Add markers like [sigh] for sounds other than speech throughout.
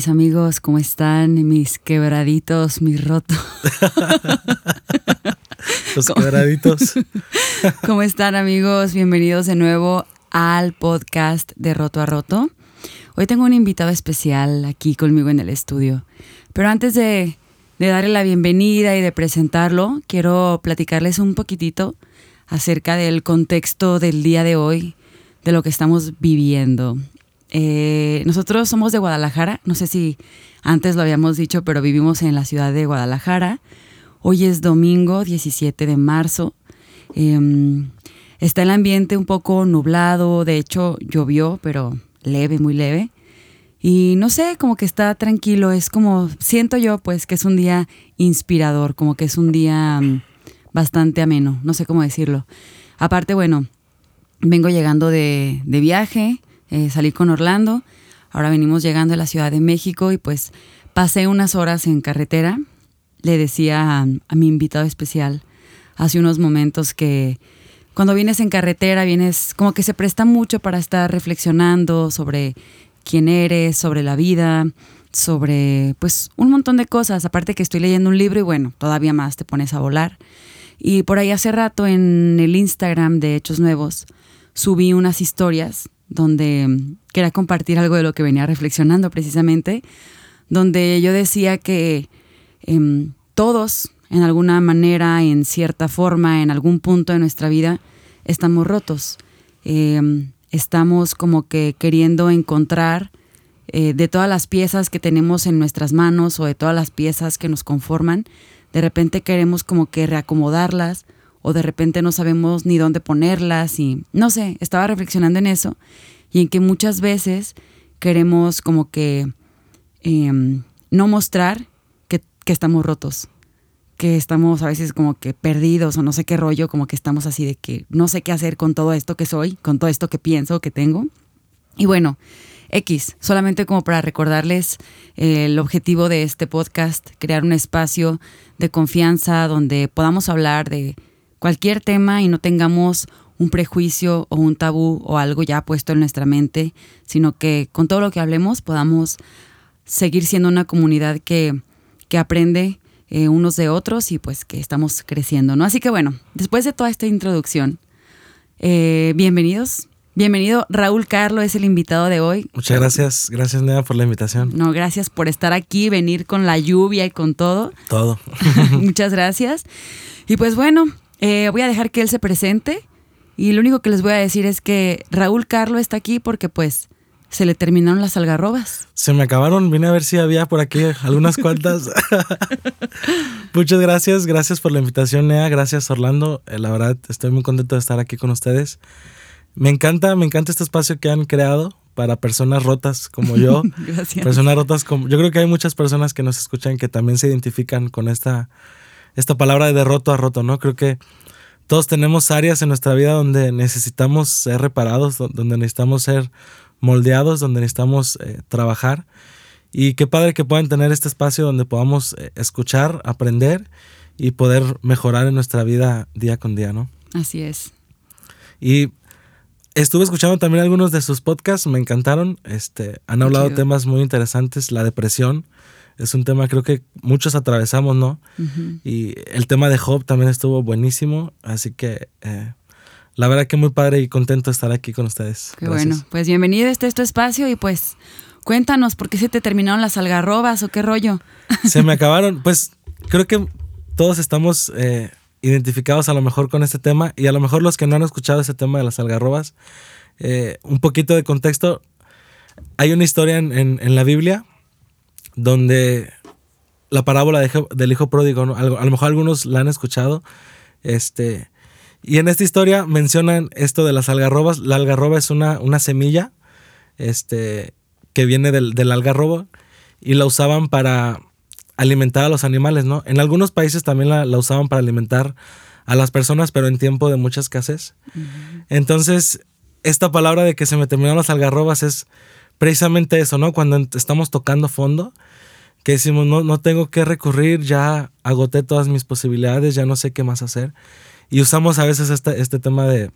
mis amigos? ¿Cómo están? Mis quebraditos, mis rotos. [laughs] Los quebraditos. [laughs] ¿Cómo están amigos? Bienvenidos de nuevo al podcast de Roto a Roto. Hoy tengo un invitado especial aquí conmigo en el estudio. Pero antes de, de darle la bienvenida y de presentarlo, quiero platicarles un poquitito acerca del contexto del día de hoy, de lo que estamos viviendo. Eh, nosotros somos de Guadalajara, no sé si antes lo habíamos dicho, pero vivimos en la ciudad de Guadalajara. Hoy es domingo 17 de marzo. Em, está el ambiente un poco nublado, de hecho llovió, pero leve, muy leve. Y no sé, como que está tranquilo, es como, siento yo pues que es un día inspirador, como que es un día mm, bastante ameno, no sé cómo decirlo. Aparte, bueno, vengo llegando de, de viaje, eh, salí con Orlando, ahora venimos llegando a la Ciudad de México y pues pasé unas horas en carretera. Le decía a, mi invitado especial hace unos momentos que cuando vienes en carretera vienes como que se presta mucho para estar reflexionando sobre quién eres, sobre la vida, sobre pues un montón de cosas, aparte que estoy leyendo un libro y bueno, todavía más te pones a volar. Y por ahí hace rato en el Instagram de Hechos Nuevos subí unas historias donde mm, quería compartir algo de lo que venía reflexionando precisamente, donde yo decía que em, todos, en alguna manera, en cierta forma, en algún punto de nuestra vida, estamos rotos. Em, estamos como que queriendo encontrar eh, de todas las piezas que tenemos en nuestras manos o de todas las piezas que nos conforman, de repente queremos como que reacomodarlas o de repente no sabemos ni dónde ponerlas y no sé, estaba reflexionando en eso y en que muchas veces queremos como que em, no mostrar que, que estamos rotos, que estamos a veces como que perdidos o no sé qué rollo, como que estamos así de que no sé qué hacer con todo esto que soy, con todo esto que pienso, que tengo. Y bueno, X, solamente como para recordarles eh, el objetivo de este podcast, crear un espacio de confianza donde podamos hablar de cualquier tema y no tengamos un prejuicio o un tabú o algo ya puesto en nuestra mente, sino que con todo lo que hablemos podamos seguir siendo una comunidad que, que aprende eh, unos de otros y pues que estamos creciendo, ¿no? Así que bueno, después de toda esta introducción, eh, bienvenidos. Bienvenido, Raúl Carlo es el invitado de hoy. Muchas gracias, gracias Nea por la invitación. No, gracias por estar aquí, venir con la lluvia y con todo. Todo. [laughs] Muchas gracias. Y pues bueno, eh, voy a dejar que él se presente y lo único que les voy a decir es que Raúl Carlo está aquí porque pues se le terminaron las algarrobas. Se me acabaron, vine a ver si había por aquí algunas cuantas. [laughs] Muchas gracias, gracias por la invitación, Nea, gracias Orlando. Eh, la verdad, estoy muy contento de estar aquí con ustedes. Me encanta, me encanta este espacio que han creado para personas rotas como yo. [laughs] Gracias. Personas rotas como yo creo que hay muchas personas que nos escuchan que también se identifican con esta esta palabra de derroto a roto, ¿no? Creo que todos tenemos áreas en nuestra vida donde necesitamos ser reparados, donde necesitamos ser moldeados, donde necesitamos eh, trabajar. Y qué padre que puedan tener este espacio donde podamos eh, escuchar, aprender y poder mejorar en nuestra vida día con día, ¿no? Así es. Y estuve escuchando también algunos de sus podcasts, me encantaron. Este, han hablado de temas muy interesantes, la depresión, es un tema creo que muchos atravesamos, ¿no? Y el tema de Job también estuvo buenísimo, así que eh, la verdad que muy padre y contento de estar aquí con ustedes. Qué bueno, pues bienvenido a este, este espacio y pues cuéntanos, ¿por qué se te terminaron las algarrobas o qué rollo? Se me [laughs] acabaron, pues creo que todos estamos eh, identificados a lo mejor con este tema y a lo mejor los que no han escuchado ese tema de las algarrobas, eh, un poquito de contexto, hay una historia en, en la Biblia donde la parábola del hijo pródigo, a lo mejor algunos la han escuchado, este, y en esta historia mencionan esto de las algarrobas, la algarroba es una, una semilla, este, que viene del, del algarrobo, y la usaban para alimentar a los animales, ¿no? En algunos países también la, usaban para alimentar a las personas, pero en tiempo de mucha escasez. Entonces, esta palabra de que se me terminaron las algarrobas es precisamente eso, ¿no? Cuando estamos tocando fondo, que decimos, no, no tengo que recurrir, ya agoté todas mis posibilidades, ya no sé qué más hacer. Y usamos a veces este, este tema de,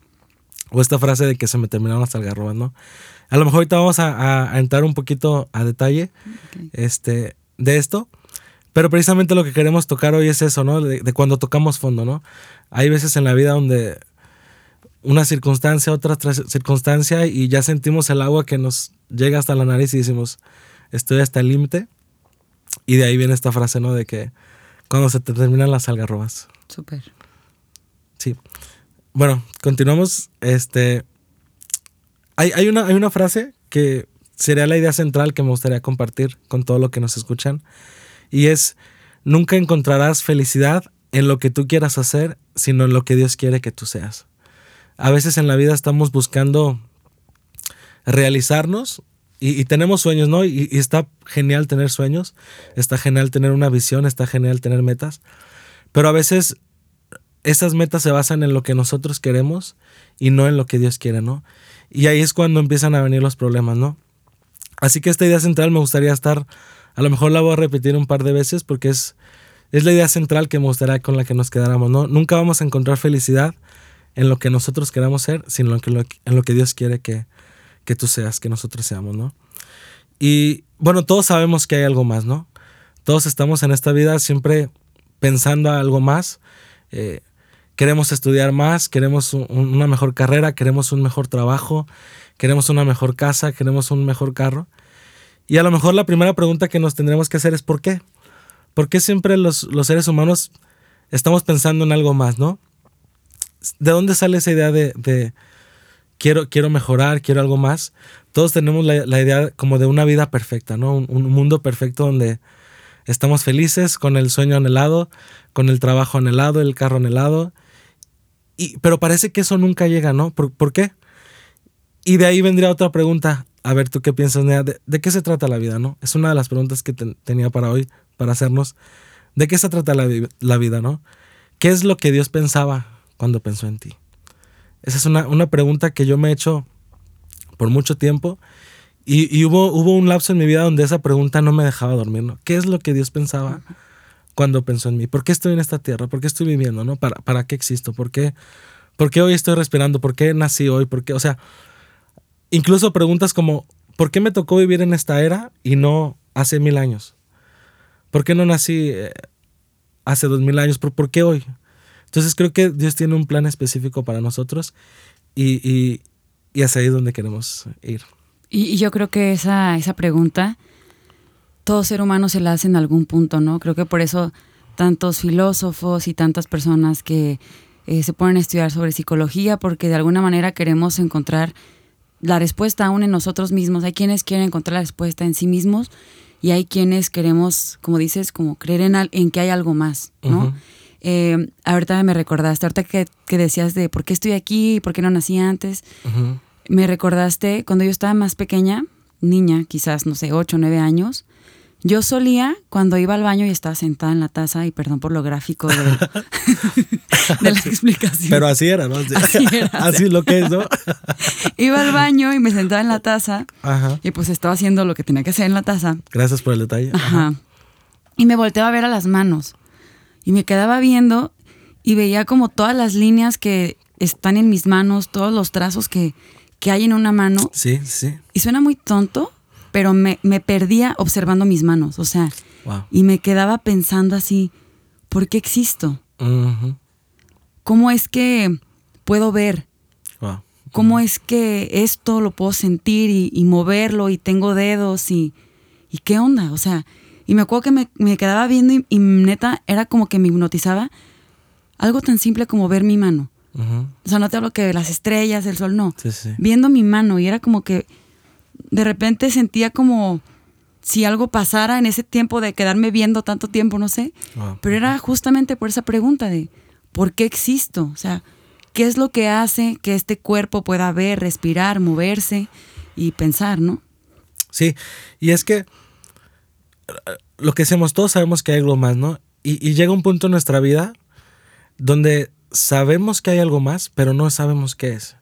o esta frase de que se me terminaron las algarrobas, ¿no? A lo mejor ahorita vamos a, entrar un poquito a detalle este, de esto. Pero precisamente lo que queremos tocar hoy es eso, ¿no? De, cuando tocamos fondo, ¿no? Hay veces en la vida donde una circunstancia, otra circunstancia, y ya sentimos el agua que nos llega hasta la nariz y decimos, estoy hasta el límite. Y de ahí viene esta frase, ¿no? De que cuando se terminan las algarrobas. Súper. Sí. Bueno, continuamos. Este. Hay, hay, una, hay una frase que sería la idea central que me gustaría compartir con todo lo que nos escuchan. Y es, nunca encontrarás felicidad en lo que tú quieras hacer, sino en lo que Dios quiere que tú seas. A veces en la vida estamos buscando realizarnos y, tenemos sueños, ¿no? Y, está genial tener sueños, está genial tener una visión, está genial tener metas, pero a veces esas metas se basan en lo que nosotros queremos y no en lo que Dios quiere, ¿no? Y ahí es cuando empiezan a venir los problemas, ¿no? Así que esta idea central me gustaría estar a lo mejor la voy a repetir un par de veces porque es, es la idea central que me gustaría con la que nos quedáramos. ¿no? Nunca vamos a encontrar felicidad en lo que nosotros queramos ser, sino en lo que, Dios quiere que, que tú seas, que nosotros seamos, ¿no? Y bueno, todos sabemos que hay algo más, ¿no? Todos estamos en esta vida siempre pensando algo más. Eh, queremos estudiar más, queremos una mejor carrera, queremos un mejor trabajo, queremos una mejor casa, queremos un mejor carro. Y a lo mejor la primera pregunta que nos tendremos que hacer es ¿por qué? ¿Por qué siempre los, seres humanos estamos pensando en algo más, no? ¿De dónde sale esa idea de, quiero, quiero mejorar, quiero algo más? Todos tenemos la, idea como de una vida perfecta, ¿no? Un, mundo perfecto donde estamos felices con el sueño anhelado, con el trabajo anhelado, el carro anhelado. Y, pero parece que eso nunca llega, ¿no? ¿Por, ¿Por, qué? Y de ahí vendría otra pregunta a ver tú qué piensas, ¿De, ¿De, qué se trata la vida, no? Es una de las preguntas que tenía para hoy, para hacernos. ¿De qué se trata la, vida, no? ¿Qué es lo que Dios pensaba cuando pensó en ti? Esa es una, una pregunta que yo me he hecho por mucho tiempo y, y, hubo, hubo un lapso en mi vida donde esa pregunta no me dejaba dormir, ¿no? ¿Qué es lo que Dios pensaba cuando pensó en mí? ¿Por qué estoy en esta tierra? ¿Por qué estoy viviendo, no? ¿Para, para qué existo? ¿Por qué, ¿Por qué hoy estoy respirando? ¿Por qué nací hoy? ¿Por qué? O sea, Incluso preguntas como, ¿por qué me tocó vivir en esta era y no hace mil años? ¿Por qué no nací eh, hace dos mil años? ¿Por, qué hoy? Entonces creo que Dios tiene un plan específico para nosotros y, y, y hacia ahí es donde queremos ir. Y, yo creo que esa, esa pregunta, todo ser humano se la hace en algún punto, ¿no? Creo que por eso tantos filósofos y tantas personas que eh, se ponen a estudiar sobre psicología, porque de alguna manera queremos encontrar la respuesta aún en nosotros mismos. Hay quienes quieren encontrar la respuesta en sí mismos y hay quienes queremos, como dices, como creer en, en que hay algo más, ¿no? Eh, ahorita me recordaste, ahorita que, decías de por qué estoy aquí, por qué no nací antes, me recordaste cuando yo estaba más pequeña, niña, quizás, no sé, 8 o 9 años, yo solía, cuando iba al baño y estaba sentada en la taza, y perdón por lo gráfico de, [laughs] la explicación. Pero así era, ¿no? [laughs] Así era. así lo que es, ¿no? [laughs] iba al baño y me sentaba en la taza. Ajá. Y pues estaba haciendo lo que tenía que hacer en la taza. Gracias por el detalle. Ajá. Y me volteaba a ver a las manos. Y me quedaba viendo y veía como todas las líneas que están en mis manos, todos los trazos que, que hay en una mano. Sí, sí. Y suena muy tonto, pero me, perdía observando mis manos, o sea, y me quedaba pensando así, ¿por qué existo? ¿Cómo es que puedo ver? ¿Cómo es que esto lo puedo sentir y, moverlo y tengo dedos y, y, qué onda? O sea, y me acuerdo que me, quedaba viendo y, neta era como que me hipnotizaba algo tan simple como ver mi mano. O sea, no te hablo que las estrellas, el sol, no. Viendo mi mano y era como que de repente sentía como si algo pasara en ese tiempo de quedarme viendo tanto tiempo, no sé. Ah, Pero era justamente por esa pregunta de ¿por qué existo? O sea, ¿qué es lo que hace que este cuerpo pueda ver, respirar, moverse y pensar, no? Sí, y es que lo que hacemos todos sabemos que hay algo más, ¿no? Y, llega un punto en nuestra vida donde sabemos que hay algo más, pero no sabemos qué es.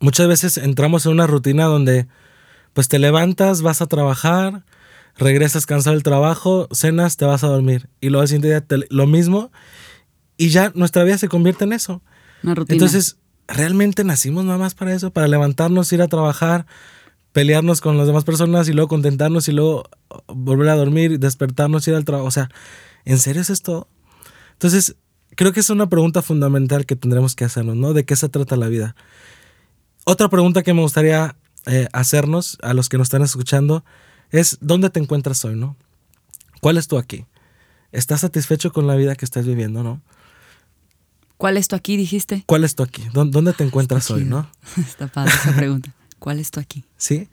Muchas veces entramos en una rutina donde pues te levantas, vas a trabajar, regresas cansado del trabajo, cenas, te vas a dormir. Y luego al siguiente día lo mismo. Y ya nuestra vida se convierte en eso. Una rutina. Entonces, ¿realmente nacimos nada más para eso? Para levantarnos, ir a trabajar, pelearnos con las demás personas y luego contentarnos y luego volver a dormir, despertarnos, ir al trabajo. O sea, ¿en serio es esto? Entonces, creo que es una pregunta fundamental que tendremos que hacernos, ¿no? ¿De qué se trata la vida? Otra pregunta que me gustaría eh, hacernos a los que nos están escuchando es, ¿dónde te encuentras hoy, no? ¿Cuál es tu aquí? ¿Estás satisfecho con la vida que estás viviendo, no? ¿Cuál es tu aquí, dijiste? ¿Cuál es tu aquí? ¿Dónde te encuentras hoy, no? [laughs] Está padre esa pregunta. ¿Cuál es aquí? Sí.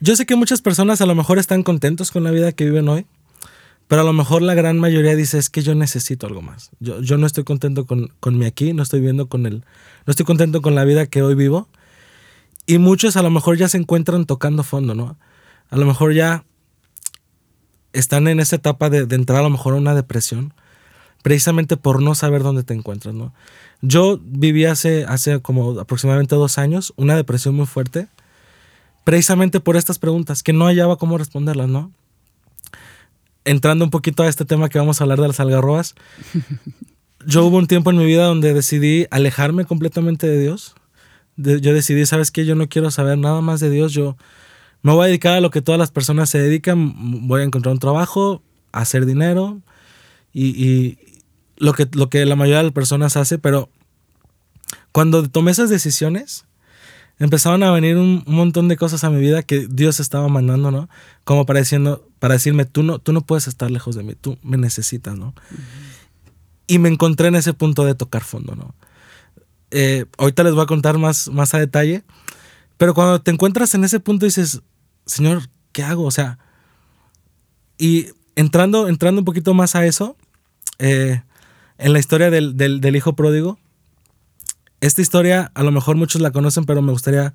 Yo sé que muchas personas a lo mejor están contentos con la vida que viven hoy, pero a lo mejor la gran mayoría dice es que yo necesito algo más. Yo, yo no estoy contento con, con mi aquí, no estoy viendo con el, no estoy contento con la vida que hoy vivo. Y muchos a lo mejor ya se encuentran tocando fondo, ¿no? A lo mejor ya están en esa etapa de entrar a lo mejor a una depresión, precisamente por no saber dónde te encuentras, ¿no? Yo viví hace, hace como aproximadamente dos años una depresión muy fuerte, precisamente por estas preguntas, que no hallaba cómo responderlas, ¿no? Entrando un poquito a este tema que vamos a hablar de las algarrobas, [laughs] yo hubo un tiempo en mi vida donde decidí alejarme completamente de Dios. yo decidí, ¿sabes qué? Yo no quiero saber nada más de Dios, yo me voy a dedicar a lo que todas las personas se dedican, voy a encontrar un trabajo, hacer dinero y, lo que, lo que la mayoría de las personas hace, pero cuando tomé esas decisiones, empezaron a venir un, montón de cosas a mi vida que Dios estaba mandando, ¿no? Como para, diciendo, para decirme, tú no, tú no puedes estar lejos de mí, tú me necesitas, ¿no? Y me encontré en ese punto de tocar fondo, ¿no? Eh, ahorita les voy a contar más, más a detalle, pero cuando te encuentras en ese punto dices, Señor, ¿qué hago? O sea, y entrando, entrando un poquito más a eso, eh, en la historia del, hijo pródigo. Esta historia a lo mejor muchos la conocen, pero me gustaría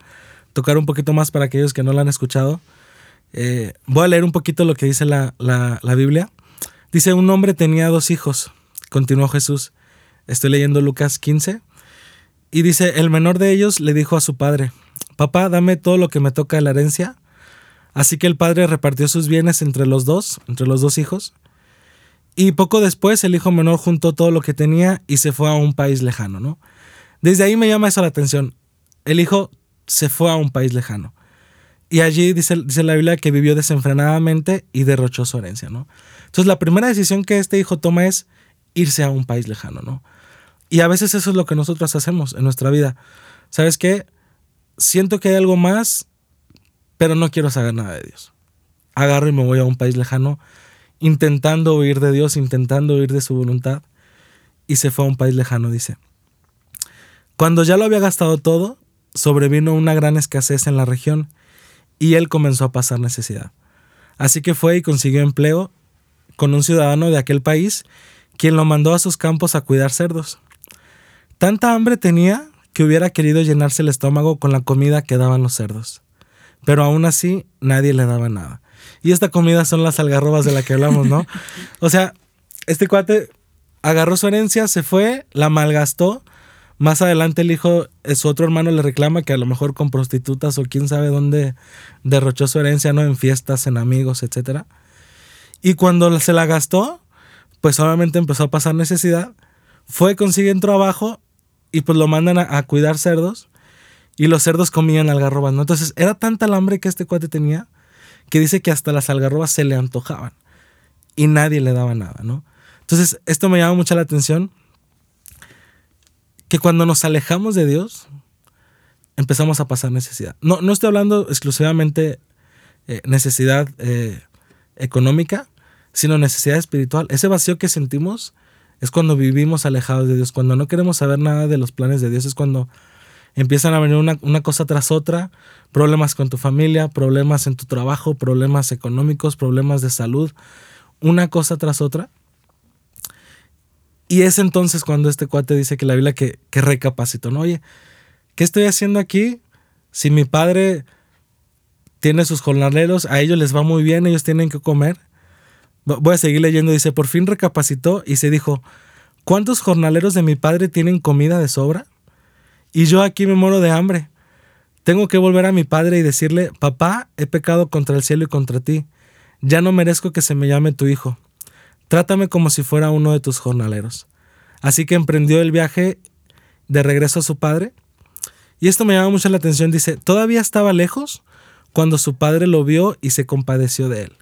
tocar un poquito más para aquellos que no la han escuchado. Eh, voy a leer un poquito lo que dice la, la, Biblia. Dice, un hombre tenía dos hijos, continuó Jesús. Estoy leyendo Lucas 15. Y dice, el menor de ellos le dijo a su padre, papá, dame todo lo que me toca de la herencia. Así que el padre repartió sus bienes entre los dos, entre los dos hijos. Y poco después el hijo menor juntó todo lo que tenía y se fue a un país lejano, ¿no? Desde ahí me llama eso la atención. El hijo se fue a un país lejano. Y allí dice, dice la Biblia que vivió desenfrenadamente y derrochó su herencia, ¿no? Entonces la primera decisión que este hijo toma es irse a un país lejano, ¿no? Y a veces eso es lo que nosotros hacemos en nuestra vida. ¿Sabes qué? Siento que hay algo más, pero no quiero saber nada de Dios. Agarro y me voy a un país lejano intentando huir de Dios, intentando huir de su voluntad, y se fue a un país lejano, dice. Cuando ya lo había gastado todo, sobrevino una gran escasez en la región, y él comenzó a pasar necesidad. Así que fue y consiguió empleo con un ciudadano de aquel país, quien lo mandó a sus campos a cuidar cerdos. Tanta hambre tenía que hubiera querido llenarse el estómago con la comida que daban los cerdos. Pero aún así nadie le daba nada. Y esta comida son las algarrobas de la que hablamos, ¿no? O sea, este cuate agarró su herencia, se fue, la malgastó. Más adelante el hijo, eh, su otro hermano le reclama que a lo mejor con prostitutas o quién sabe dónde derrochó su herencia, ¿no? En fiestas, en amigos, etc. Y cuando se la gastó, pues obviamente empezó a pasar necesidad. Fue, consigue un trabajo y pues lo mandan a, cuidar cerdos. Y los cerdos comían algarrobas, ¿no? Entonces era tanta el hambre que este cuate tenía que dice que hasta las algarrobas se le antojaban y nadie le daba nada, ¿no? Entonces, esto me llama mucho la atención, que cuando nos alejamos de Dios, empezamos a pasar necesidad. No, no estoy hablando exclusivamente eh, necesidad eh, económica, sino necesidad espiritual. Ese vacío que sentimos es cuando vivimos alejados de Dios, cuando no queremos saber nada de los planes de Dios, es cuando empiezan a venir una, una, cosa tras otra, problemas con tu familia, problemas en tu trabajo, problemas económicos, problemas de salud, una cosa tras otra. Y es entonces cuando este cuate dice que la Biblia que, que recapacitó, ¿no? Oye, ¿qué estoy haciendo aquí? Si mi padre tiene sus jornaleros, a ellos les va muy bien, ellos tienen que comer. Voy a seguir leyendo, dice, por fin recapacitó y se dijo, ¿cuántos jornaleros de mi padre tienen comida de sobra? Y yo aquí me muero de hambre. Tengo que volver a mi padre y decirle, papá, he pecado contra el cielo y contra ti. Ya no merezco que se me llame tu hijo. Trátame como si fuera uno de tus jornaleros. Así que emprendió el viaje de regreso a su padre. Y esto me llama mucho la atención. Dice, todavía estaba lejos cuando su padre lo vio y se compadeció de él.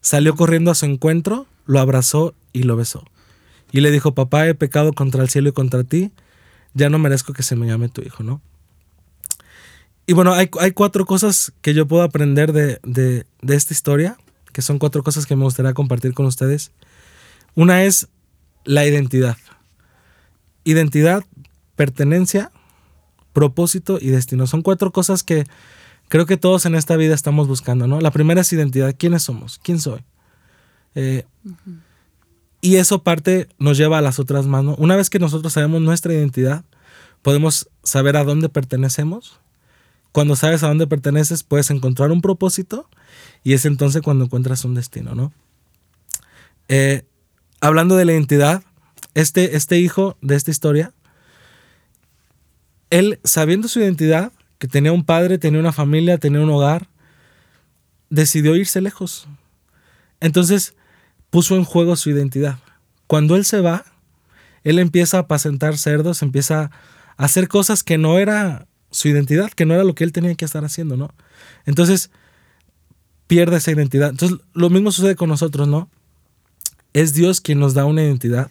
Salió corriendo a su encuentro, lo abrazó y lo besó. Y le dijo, papá, he pecado contra el cielo y contra ti, ya no merezco que se me llame tu hijo, ¿no? Y bueno, hay, cuatro cosas que yo puedo aprender de, de, de esta historia, que son cuatro cosas que me gustaría compartir con ustedes. Una es la identidad. Identidad, pertenencia, propósito y destino. Son cuatro cosas que creo que todos en esta vida estamos buscando, ¿no? La primera es identidad. ¿Quiénes somos? ¿Quién soy? Eh, y eso parte nos lleva a las otras manos. Una vez que nosotros sabemos nuestra identidad, podemos saber a dónde pertenecemos. Cuando sabes a dónde perteneces, puedes encontrar un propósito y es entonces cuando encuentras un destino, ¿no? Eh, hablando de la identidad, este, este hijo de esta historia él, sabiendo su identidad, que tenía un padre, tenía una familia, tenía un hogar, decidió irse lejos. Entonces puso en juego su identidad. Cuando él se va, él empieza a apacentar cerdos, empieza a hacer cosas que no era su identidad, que no era lo que él tenía que estar haciendo, ¿no? Entonces pierde esa identidad. Entonces lo mismo sucede con nosotros, ¿no? Es Dios quien nos da una identidad.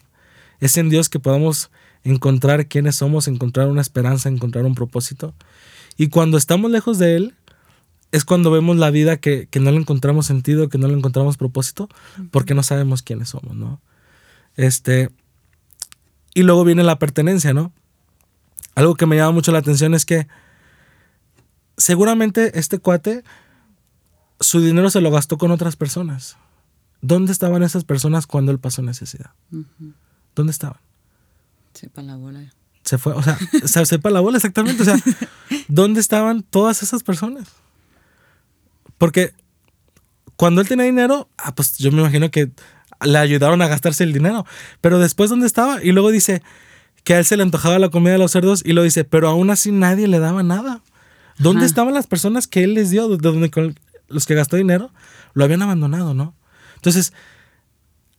Es en Dios que podamos encontrar quiénes somos, encontrar una esperanza, encontrar un propósito. Y cuando estamos lejos de Él, es cuando vemos la vida que, no le encontramos sentido, que no le encontramos propósito, porque no sabemos quiénes somos, ¿no? Este, y luego viene la pertenencia, ¿no? Algo que me llama mucho la atención es que seguramente este cuate, su dinero se lo gastó con otras personas. ¿Dónde estaban esas personas cuando él pasó necesidad? ¿Dónde estaban? Sepa la bola. Se fue, o sea, sepa la bola exactamente. O sea, [laughs] ¿dónde estaban todas esas personas? Porque cuando él tenía dinero, ah, pues yo me imagino que le ayudaron a gastarse el dinero. Pero después, ¿dónde estaba? Y luego dice que a él se le antojaba la comida de los cerdos y lo dice, pero aún así nadie le daba nada. ¿Dónde estaban las personas que él les dio, de donde los que gastó dinero? Lo habían abandonado, ¿no? Entonces,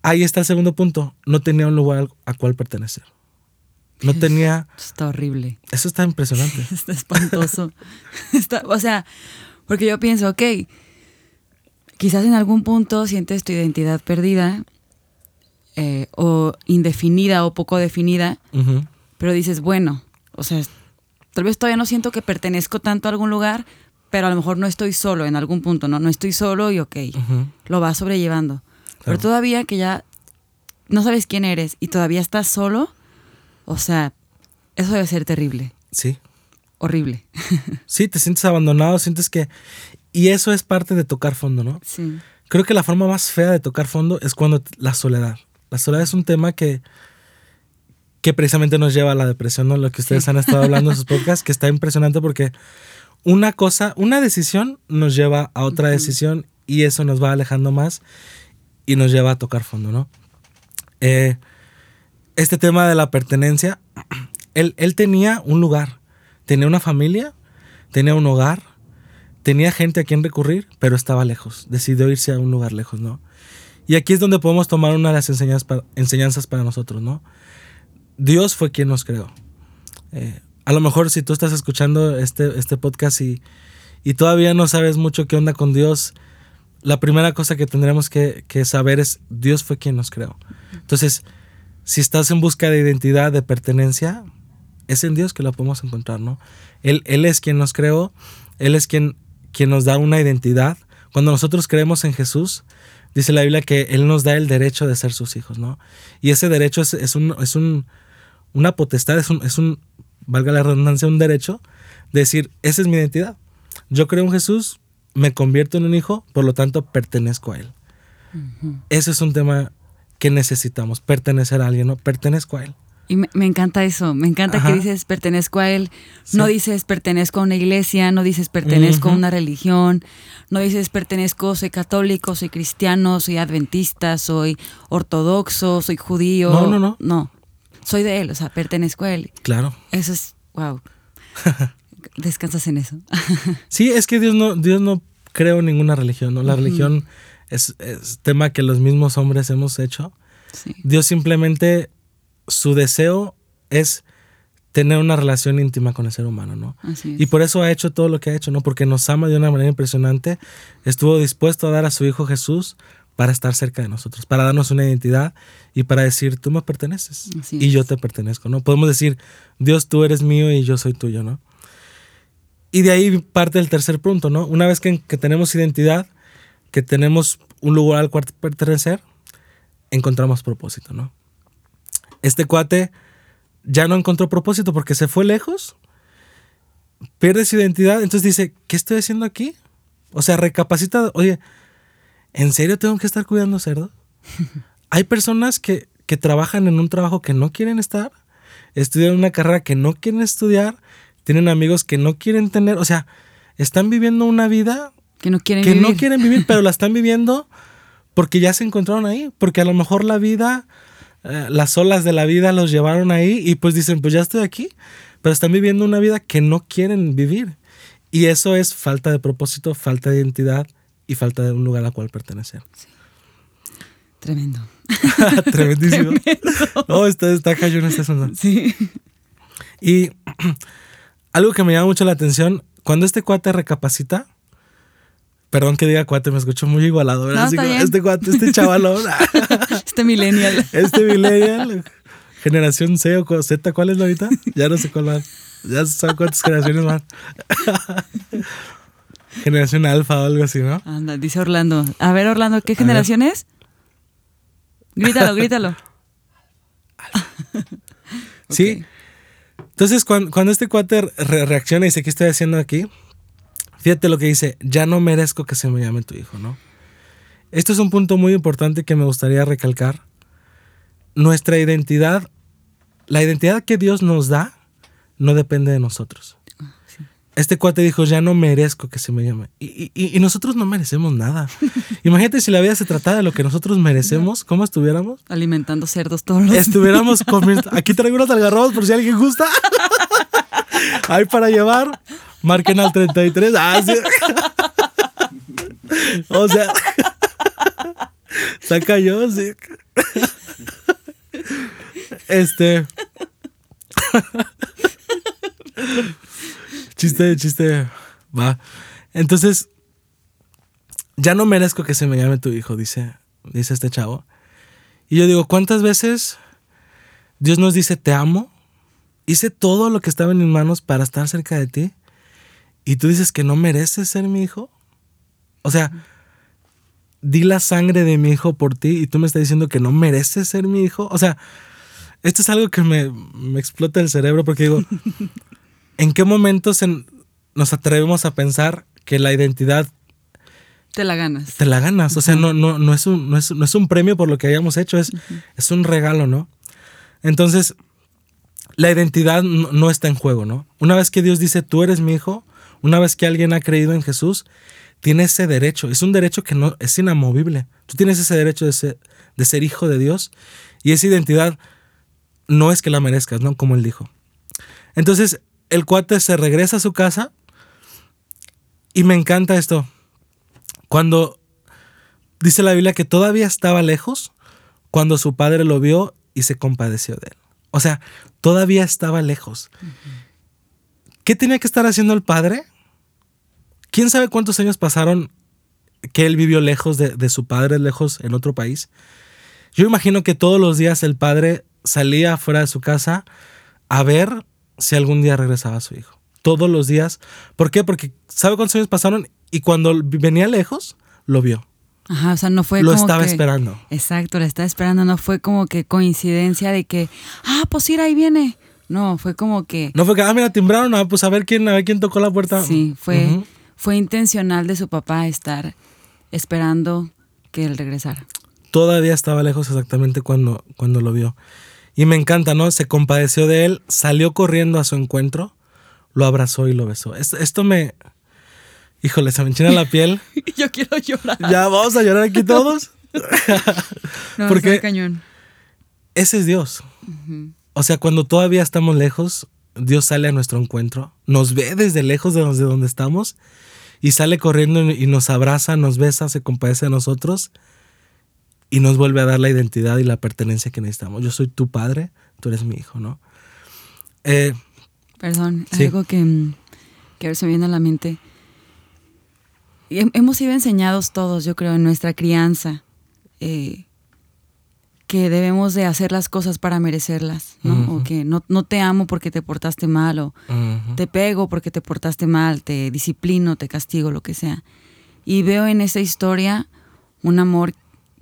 ahí está el segundo punto. No tenía un lugar a cual pertenecer. No tenía... Está horrible. Eso está impresionante. [laughs] está espantoso. [laughs] está, o sea, porque yo pienso, ok, quizás en algún punto sientes tu identidad perdida eh, o indefinida o poco definida, pero dices, bueno, o sea, tal vez todavía no siento que pertenezco tanto a algún lugar, pero a lo mejor no estoy solo en algún punto, ¿no? No estoy solo y ok, lo vas sobrellevando. Pero todavía que ya no sabes quién eres y todavía estás solo, o sea, eso debe ser terrible. Sí. Horrible. sí, te sientes abandonado, sientes que... Y eso es parte de tocar fondo, ¿no? Sí. Creo que la forma más fea de tocar fondo es cuando la soledad. La soledad es un tema que, que precisamente nos lleva a la depresión, ¿no? Lo que ustedes han estado hablando en sus [laughs] podcasts, que está impresionante porque una cosa, una decisión nos lleva a otra decisión y eso nos va alejando más y nos lleva a tocar fondo, ¿no? Eh, este tema de la pertenencia, [clears throat] él, él tenía un lugar, tenía una familia, tenía un hogar, tenía gente a quien recurrir, pero estaba lejos, decidió irse a un lugar lejos, ¿no? Y aquí es donde podemos tomar una de las enseñanzas para, enseñanzas para nosotros, ¿no? Dios fue quien nos creó. Eh, a lo mejor si tú estás escuchando este, este podcast y, y, todavía no sabes mucho qué onda con Dios, la primera cosa que tendremos que, que saber es Dios fue quien nos creó. Entonces, si estás en busca de identidad, de pertenencia, es en Dios que la podemos encontrar, ¿no? Él, él es quien nos creó, Él es quien, quien nos da una identidad. Cuando nosotros creemos en Jesús, dice la Biblia que Él nos da el derecho de ser sus hijos, ¿no? Y ese derecho es, es, un, es un, una potestad, es un, es un, valga la redundancia, un derecho de decir, esa es mi identidad. Yo creo en Jesús, me convierto en un hijo, por lo tanto pertenezco a Él. Ese es un tema que necesitamos, pertenecer a alguien, ¿no? Pertenezco a Él. Y me, encanta eso, me encanta que dices pertenezco a Él, no dices pertenezco a una iglesia, no dices pertenezco a una religión, no dices pertenezco, soy católico, soy cristiano, soy adventista, soy ortodoxo, soy judío. No, no, no. No, soy de Él, o sea, pertenezco a Él. Claro. Eso es, wow. [laughs] Descansas en eso. [laughs] sí, es que Dios no, Dios no creo ninguna religión, ¿no? La religión es, tema que los mismos hombres hemos hecho. Dios simplemente, su deseo es tener una relación íntima con el ser humano, ¿no? Así es. Y por eso ha hecho todo lo que ha hecho, ¿no? Porque nos ama de una manera impresionante. Estuvo dispuesto a dar a su Hijo Jesús para estar cerca de nosotros, para darnos una identidad y para decir, tú me perteneces Así y yo te pertenezco, ¿no? Podemos decir, Dios, tú eres mío y yo soy tuyo, ¿no? Y de ahí parte el tercer punto, ¿no? Una vez que, que tenemos identidad, que tenemos un lugar al cual pertenecer, encontramos propósito, ¿no? Este cuate ya no encontró propósito porque se fue lejos, pierde su identidad, entonces dice, ¿qué estoy haciendo aquí? O sea, recapacita, oye, ¿en serio tengo que estar cuidando cerdos? [laughs] Hay personas que, que trabajan en un trabajo que no quieren estar, estudian una carrera que no quieren estudiar, tienen amigos que no quieren tener, o sea, están viviendo una vida Que no quieren que vivir. no quieren vivir, pero la [laughs] están viviendo porque ya se encontraron ahí, porque a lo mejor la vida, eh, las olas de la vida los llevaron ahí y pues dicen, pues ya estoy aquí, pero están viviendo una vida que no quieren vivir. Y eso es falta de propósito, falta de identidad y falta de un lugar al cual pertenecer. Tremendo. [laughs] Tremendísimo. [laughs] No, está, está cañón este asunto. Sí. Y [clears throat] algo que me llama mucho la atención, cuando este cuate recapacita, perdón que diga cuate, me escucho muy igualado, ¿verdad? No, Así como, este cuate, este chavalón, [laughs] Este millennial. [laughs] este millennial, generación C o Z, ¿cuál es la ahorita? Ya no sé cuál va. Ya saben cuántas generaciones van. [laughs] generación alfa o algo así, ¿no? Anda, dice Orlando. A ver, Orlando, ¿qué generación es? Grítalo, grítalo. Sí. Entonces, cuando, cuando este cuate re- reacciona y dice, ¿qué estoy haciendo aquí? Fíjate lo que dice, ya no merezco que se me llame tu hijo, ¿no? Esto es un punto muy importante que me gustaría recalcar. Nuestra identidad, la identidad que Dios nos da, no depende de nosotros. Este cuate dijo, ya no merezco que se me llame. Y, y- y nosotros no merecemos nada. [laughs] Imagínate si la vida se tratara de lo que nosotros merecemos, ¿cómo estuviéramos? Alimentando cerdos todos los estuviéramos comiendo. Aquí traigo unos algarrobos por si alguien gusta. [laughs] Hay para llevar. Marquen al 33. Ah, sí. O sea. Saca yo, sí. Este. Chiste, chiste. Va. Entonces. Ya no merezco que se me llame tu hijo, dice, dice este chavo. Y yo digo, ¿cuántas veces Dios nos dice, te amo? Hice todo lo que estaba en mis manos para estar cerca de ti. Y tú dices que no mereces ser mi hijo. O sea, di la sangre de mi hijo por ti y tú me estás diciendo que no mereces ser mi hijo. O sea, esto es algo que me, me explota el cerebro porque digo, [laughs] ¿en qué momentos en- nos atrevemos a pensar que la identidad Te la ganas. te la ganas. O sea, no, no, no, es un, no, es, no es un premio por lo que hayamos hecho, es, es un regalo, ¿no? Entonces, la identidad no, no está en juego, ¿no? Una vez que Dios dice, tú eres mi hijo, una vez que alguien ha creído en Jesús, tiene ese derecho. Es un derecho que no es inamovible. Tú tienes ese derecho de ser, de ser hijo de Dios y esa identidad no es que la merezcas, ¿no? Como él dijo. Entonces, el cuate se regresa a su casa y me encanta esto. Cuando dice la Biblia que todavía estaba lejos, cuando su padre lo vio y se compadeció de él. O sea, todavía estaba lejos. ¿Qué tenía que estar haciendo el padre? ¿Quién sabe cuántos años pasaron que él vivió lejos de, de su padre, lejos en otro país? Yo imagino que todos los días el padre salía fuera de su casa a ver si algún día regresaba su hijo. Todos los días. ¿Por qué? Porque ¿sabe cuántos años pasaron? Y cuando venía lejos, lo vio. Ajá, o sea, no fue lo como estaba que- esperando. Exacto, la estaba esperando. No fue como que coincidencia de que, ah, pues ir ahí viene. No, fue como que, No fue que, ah, mira, timbraron, ah, pues a ver quién, a ver quién tocó la puerta. sí, fue. Fue intencional de su papá estar esperando que él regresara. Todavía estaba lejos exactamente cuando, cuando lo vio. Y me encanta, ¿no? Se compadeció de él, salió corriendo a su encuentro, lo abrazó y lo besó. Esto, esto me... Híjole, se me enchina la piel. [laughs] Yo quiero llorar. ya vamos a llorar aquí [laughs] todos. [laughs] No, porque- cañón. Ese es Dios. O sea, cuando todavía estamos lejos, Dios sale a nuestro encuentro, nos ve desde lejos de donde estamos y sale corriendo y nos abraza, nos besa, se compadece de nosotros y nos vuelve a dar la identidad y la pertenencia que necesitamos. Yo soy tu padre, tú eres mi hijo, ¿no? Eh, Perdón, Sí. algo que, mm, que se me viene a la mente. Hemos sido enseñados todos, yo creo, en nuestra crianza, eh, que debemos de hacer las cosas para merecerlas, ¿no? O que no, no te amo porque te portaste mal, o te pego porque te portaste mal, te disciplino, te castigo, lo que sea. Y veo en esta historia un amor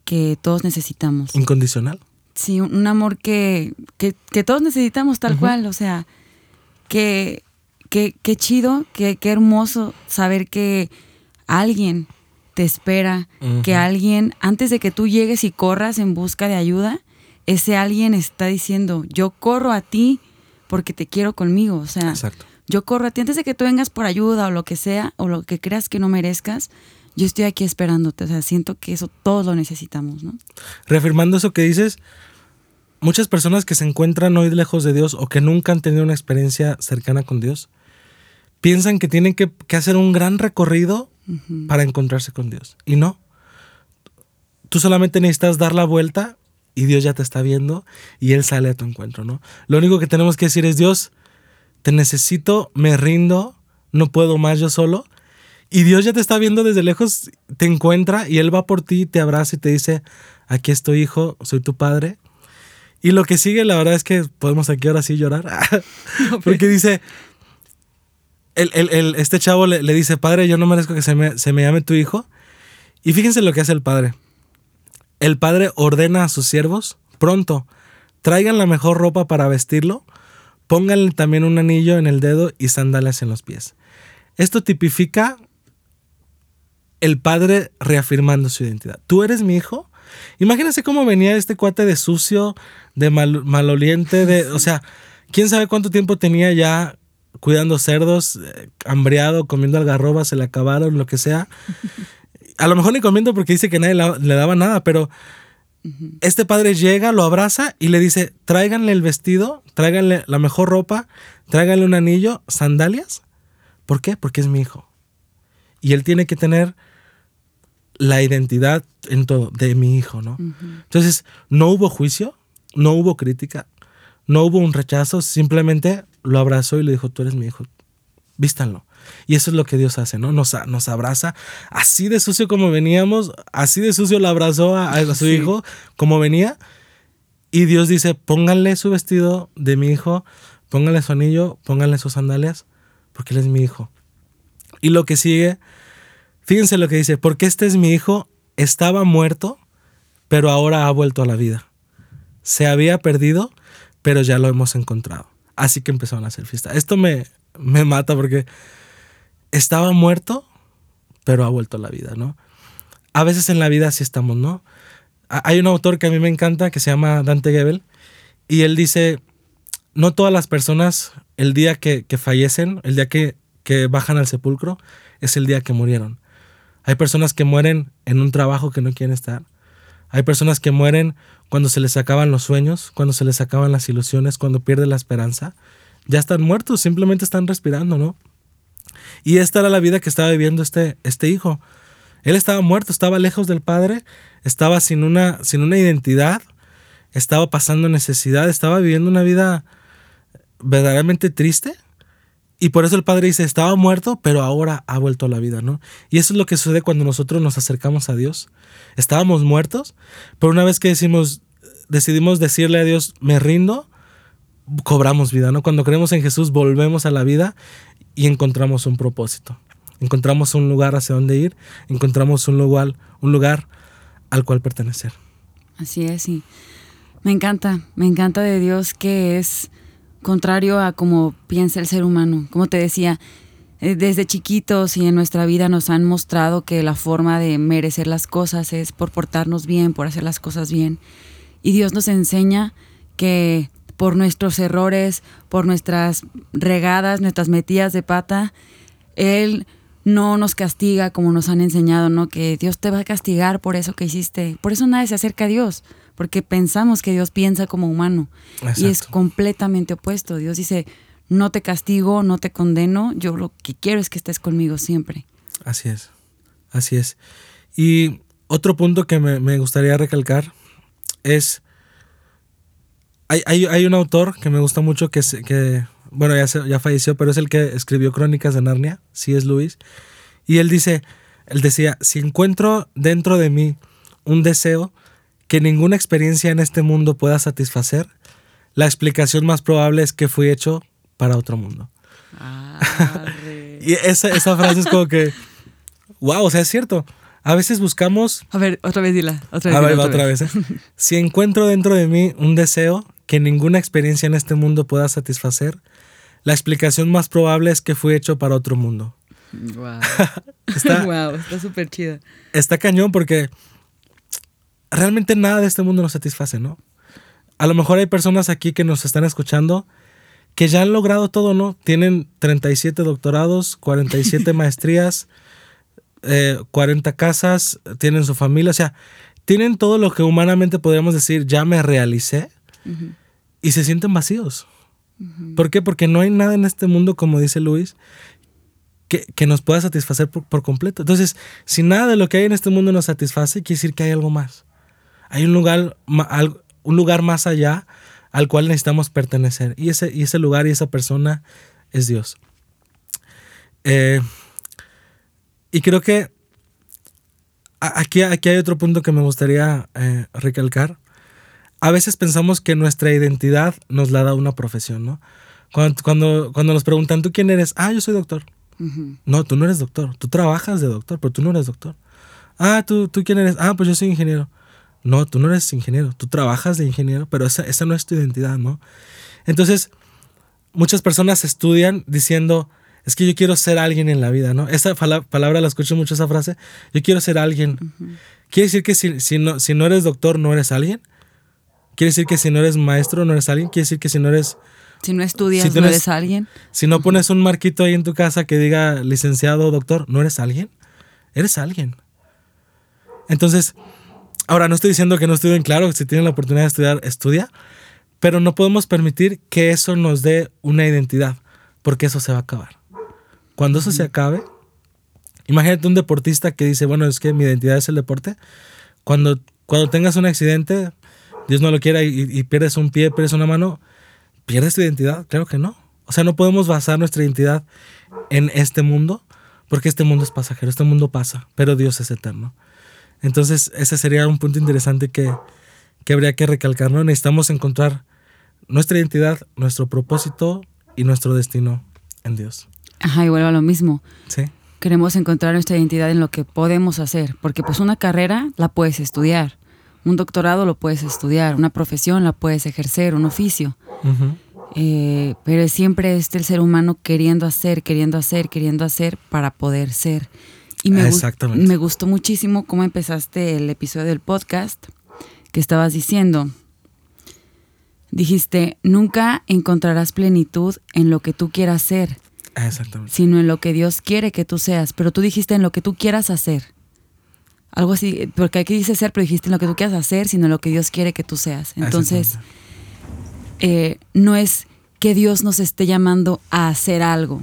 que todos necesitamos. Incondicional. Sí, un amor que, que, que todos necesitamos tal cual. O sea, que, que, que chido, que, que hermoso saber que alguien te espera, que alguien, antes de que tú llegues y corras en busca de ayuda, ese alguien está diciendo, yo corro a ti porque te quiero conmigo. O sea, Exacto. yo corro a ti antes de que tú vengas por ayuda o lo que sea, o lo que creas que no merezcas. Yo estoy aquí esperándote. O sea, siento que eso todos lo necesitamos, ¿no? Reafirmando eso que dices, muchas personas que se encuentran hoy lejos de Dios o que nunca han tenido una experiencia cercana con Dios, piensan que tienen que, que hacer un gran recorrido Para encontrarse con Dios. Y no. Tú solamente necesitas dar la vuelta y Dios ya te está viendo y Él sale a tu encuentro, ¿no? Lo único que tenemos que decir es, Dios, te necesito, me rindo, no puedo más yo solo. Y Dios ya te está viendo desde lejos, te encuentra y Él va por ti, te abraza y te dice, aquí estoy hijo, soy tu padre. Y lo que sigue, la verdad es que podemos aquí ahora sí llorar. [laughs] Porque dice, el, el- el- este chavo le, le dice, padre, yo no merezco que se me, se me llame tu hijo. Y fíjense lo que hace el padre. El padre ordena a sus siervos, pronto, traigan la mejor ropa para vestirlo, pónganle también un anillo en el dedo y sandalias en los pies. Esto tipifica el padre reafirmando su identidad. Tú eres mi hijo. Imagínense cómo venía este cuate de sucio, de mal- maloliente, de, o sea, quién sabe cuánto tiempo tenía ya cuidando cerdos, eh, hambriado, comiendo algarrobas, se le acabaron, lo que sea. A lo mejor ni comiendo porque dice que nadie la- le daba nada, pero este padre llega, lo abraza y le dice, tráiganle el vestido, tráiganle la mejor ropa, tráiganle un anillo, sandalias. ¿Por qué? Porque es mi hijo. Y él tiene que tener la identidad en todo de mi hijo, ¿no? Entonces, no hubo juicio, no hubo crítica, no hubo un rechazo, simplemente lo abrazó y le dijo, tú eres mi hijo, vístanlo. Y eso es lo que Dios hace, ¿no? Nos, abraza así de sucio como veníamos, así de sucio lo abrazó a, a su Sí. hijo como venía. Y Dios dice, pónganle su vestido de mi hijo, pónganle su anillo, pónganle sus sandalias, porque él es mi hijo. Y lo que sigue, fíjense lo que dice, porque este es mi hijo, estaba muerto, pero ahora ha vuelto a la vida. Se había perdido, pero ya lo hemos encontrado. Así que empezaron a hacer fiesta. Esto me, me mata porque estaba muerto, pero ha vuelto a la vida, ¿no? A veces en la vida así estamos, ¿no? Ha- Hay un autor que a mí me encanta que se llama Dante Gebel y él dice, no todas las personas el día que, que fallecen, el día que, que bajan al sepulcro, es el día que murieron. Hay personas que mueren en un trabajo que no quieren estar. Hay personas que mueren cuando se les acaban los sueños, cuando se les acaban las ilusiones, cuando pierden la esperanza. Ya están muertos, simplemente están respirando, ¿no? Y esta era la vida que estaba viviendo este, este hijo. Él estaba muerto, estaba lejos del padre, estaba sin una, sin una identidad, estaba pasando necesidad, estaba viviendo una vida verdaderamente triste. Y por eso el padre dice, estaba muerto, pero ahora ha vuelto a la vida, ¿no? Y eso es lo que sucede cuando nosotros nos acercamos a Dios. Estábamos muertos, pero una vez que decimos, decidimos decirle a Dios, me rindo, cobramos vida, ¿no? Cuando creemos en Jesús, volvemos a la vida y encontramos un propósito. Encontramos un lugar hacia donde ir, encontramos un lugar, un lugar al cual pertenecer. Así es, sí. Me encanta, me encanta de Dios que es contrario a como piensa el ser humano. Como te decía, eh, desde chiquitos y en nuestra vida nos han mostrado que la forma de merecer las cosas es por portarnos bien, por hacer las cosas bien. Y Dios nos enseña que por nuestros errores, por nuestras regadas, nuestras metidas de pata, Él no nos castiga como nos han enseñado, ¿no? Que Dios te va a castigar por eso que hiciste. Por eso nadie se acerca a Dios, porque pensamos que Dios piensa como humano. Y es Exacto. completamente opuesto. Dios dice, no te castigo, no te condeno, yo lo que quiero es que estés conmigo siempre. Así es, así es. Y otro punto que me, me gustaría recalcar es Hay, hay, hay, un autor que me gusta mucho que, que bueno, ya, ya falleció, pero es el que escribió Crónicas de Narnia, sí es Luis. Y él dice, él decía, si encuentro dentro de mí un deseo que ninguna experiencia en este mundo pueda satisfacer, la explicación más probable es que fui hecho para otro mundo. Ah, [laughs] y esa, esa frase es como que, wow, o sea, es cierto. A veces buscamos... A ver, otra vez dila. Otra vez, a ver, otra, vez. ¿eh? si encuentro dentro de mí un deseo que ninguna experiencia en este mundo pueda satisfacer, la explicación más probable es que fui hecho para otro mundo. Wow. [laughs] está, wow, está súper chida. Está cañón porque realmente nada de este mundo nos satisface, ¿no? A lo mejor hay personas aquí que nos están escuchando que ya han logrado todo, ¿no? Tienen 37 doctorados, 47 [laughs] maestrías, 40 eh, casas, tienen su familia, o sea, tienen todo lo que humanamente podríamos decir, ya me realicé, y se sienten vacíos. ¿Por qué? Porque no hay nada en este mundo, como dice Luis, que, nos pueda satisfacer por, completo. Entonces, si nada de lo que hay en este mundo nos satisface, quiere decir que hay algo más. Hay un lugar, un lugar más allá al cual necesitamos pertenecer. Y ese, y ese lugar y esa persona es Dios. Eh, y creo que aquí, aquí hay otro punto que me gustaría eh, recalcar. A veces pensamos que nuestra identidad nos la da una profesión, ¿no? Cuando, cuando, cuando nos preguntan, ¿tú quién eres? Ah, yo soy doctor. No, tú no eres doctor. Tú trabajas de doctor, pero tú no eres doctor. Ah, ¿tú, ¿tú quién eres? Ah, pues yo soy ingeniero. No, tú no eres ingeniero. Tú trabajas de ingeniero, pero esa, esa no es tu identidad, ¿no? Entonces, muchas personas estudian diciendo, es que yo quiero ser alguien en la vida, ¿no? Esa palabra la escucho mucho, esa frase, yo quiero ser alguien. ¿Quiere decir que si, si, no, si no eres doctor no eres alguien? ¿Quiere decir que si no eres maestro no eres alguien? ¿Quiere decir que si no eres... Si no estudias no eres alguien? Si no pones un marquito ahí en tu casa que diga licenciado o doctor, ¿no eres alguien? Eres alguien. Entonces, ahora no estoy diciendo que no estudien, claro, si tienen la oportunidad de estudiar, estudia, pero no podemos permitir que eso nos dé una identidad, porque eso se va a acabar. Cuando eso se acabe, imagínate un deportista que dice, bueno, es que mi identidad es el deporte. Cuando, cuando tengas un accidente, Dios no lo quiera, y, pierdes un pie, pierdes una mano, ¿pierdes tu identidad? Claro que no. O sea, no podemos basar nuestra identidad en este mundo, porque este mundo es pasajero, este mundo pasa, pero Dios es eterno. Entonces, ese sería un punto interesante que, que habría que recalcar, ¿no? Necesitamos encontrar nuestra identidad, nuestro propósito y nuestro destino en Dios. Ajá, igual a lo mismo. Sí. Queremos encontrar nuestra identidad en lo que podemos hacer, porque pues una carrera la puedes estudiar, un doctorado lo puedes estudiar, una profesión la puedes ejercer, un oficio. Eh, pero siempre es el ser humano queriendo hacer, queriendo hacer, queriendo hacer para poder ser. Y me, me gustó muchísimo cómo empezaste el episodio del podcast que estabas diciendo. Dijiste, nunca encontrarás plenitud en lo que tú quieras ser, Exactamente. Sino en lo que Dios quiere que tú seas. Pero tú dijiste en lo que tú quieras hacer. Algo así, porque aquí dice ser, pero dijiste en lo que tú quieras hacer, sino en lo que Dios quiere que tú seas. Entonces, eh, no es que Dios nos esté llamando a hacer algo.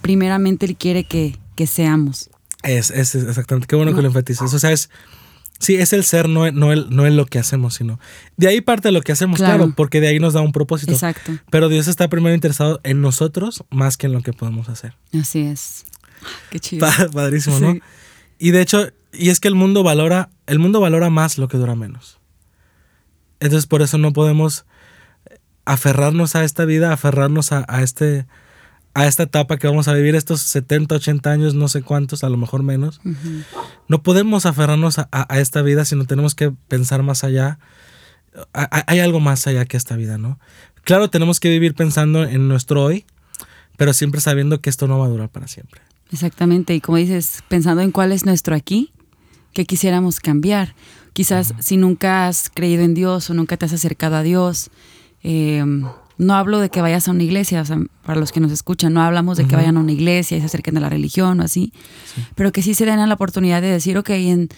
Primeramente Él quiere que, que seamos. Es, es, exactamente, qué bueno que lo enfatizas. O sea, es, Sí, es el ser, no, no, el, no es lo que hacemos, sino. De ahí parte lo que hacemos, claro. porque de ahí nos da un propósito. Exacto. Pero Dios está primero interesado en nosotros más que en lo que podemos hacer. Así es. Qué chido. Padrísimo, ¿no? Y de hecho, y es que el mundo valora, el mundo valora más lo que dura menos. Entonces por eso no podemos aferrarnos a esta vida, aferrarnos a, a este a esta etapa que vamos a vivir, estos 70, 80 años, no sé cuántos, a lo mejor menos. No podemos aferrarnos a, esta vida, sino tenemos que pensar más allá. hay algo más allá que esta vida, ¿no? Claro, tenemos que vivir pensando en nuestro hoy, pero siempre sabiendo que esto no va a durar para siempre. Exactamente, y como dices, pensando en cuál es nuestro aquí, que quisiéramos cambiar. Quizás si nunca has creído en Dios o nunca te has acercado a Dios, eh, no hablo de que vayas a una iglesia, o sea, para los que nos escuchan, no hablamos de que vayan a una iglesia y se acerquen a la religión o así, pero que sí se den la oportunidad de decir, ok, en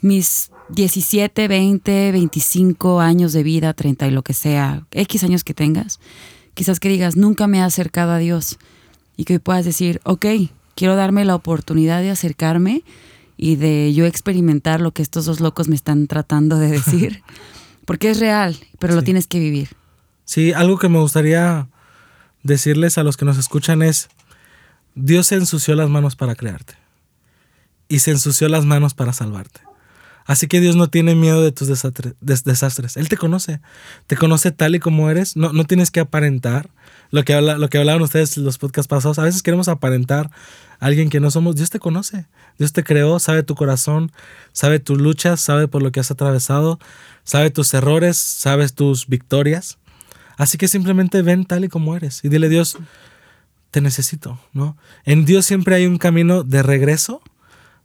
mis 17, 20, 25 años de vida, 30 y lo que sea, X años que tengas, quizás que digas, nunca me he acercado a Dios y que puedas decir, ok, quiero darme la oportunidad de acercarme y de yo experimentar lo que estos dos locos me están tratando de decir, [laughs] porque es real, pero lo tienes que vivir. Sí, algo que me gustaría decirles a los que nos escuchan es, Dios se ensució las manos para crearte y se ensució las manos para salvarte. Así que Dios no tiene miedo de tus desastres. Él te conoce. Te conoce tal y como eres. No, no tienes que aparentar. Lo que, habla, lo que hablaban ustedes en los podcasts pasados. A veces queremos aparentar a alguien que no somos. Dios te conoce. Dios te creó, sabe tu corazón, sabe tus luchas, sabe por lo que has atravesado, sabe tus errores, sabe tus victorias. Así que simplemente ven tal y como eres y dile Dios, te necesito, ¿no? En Dios siempre hay un camino de regreso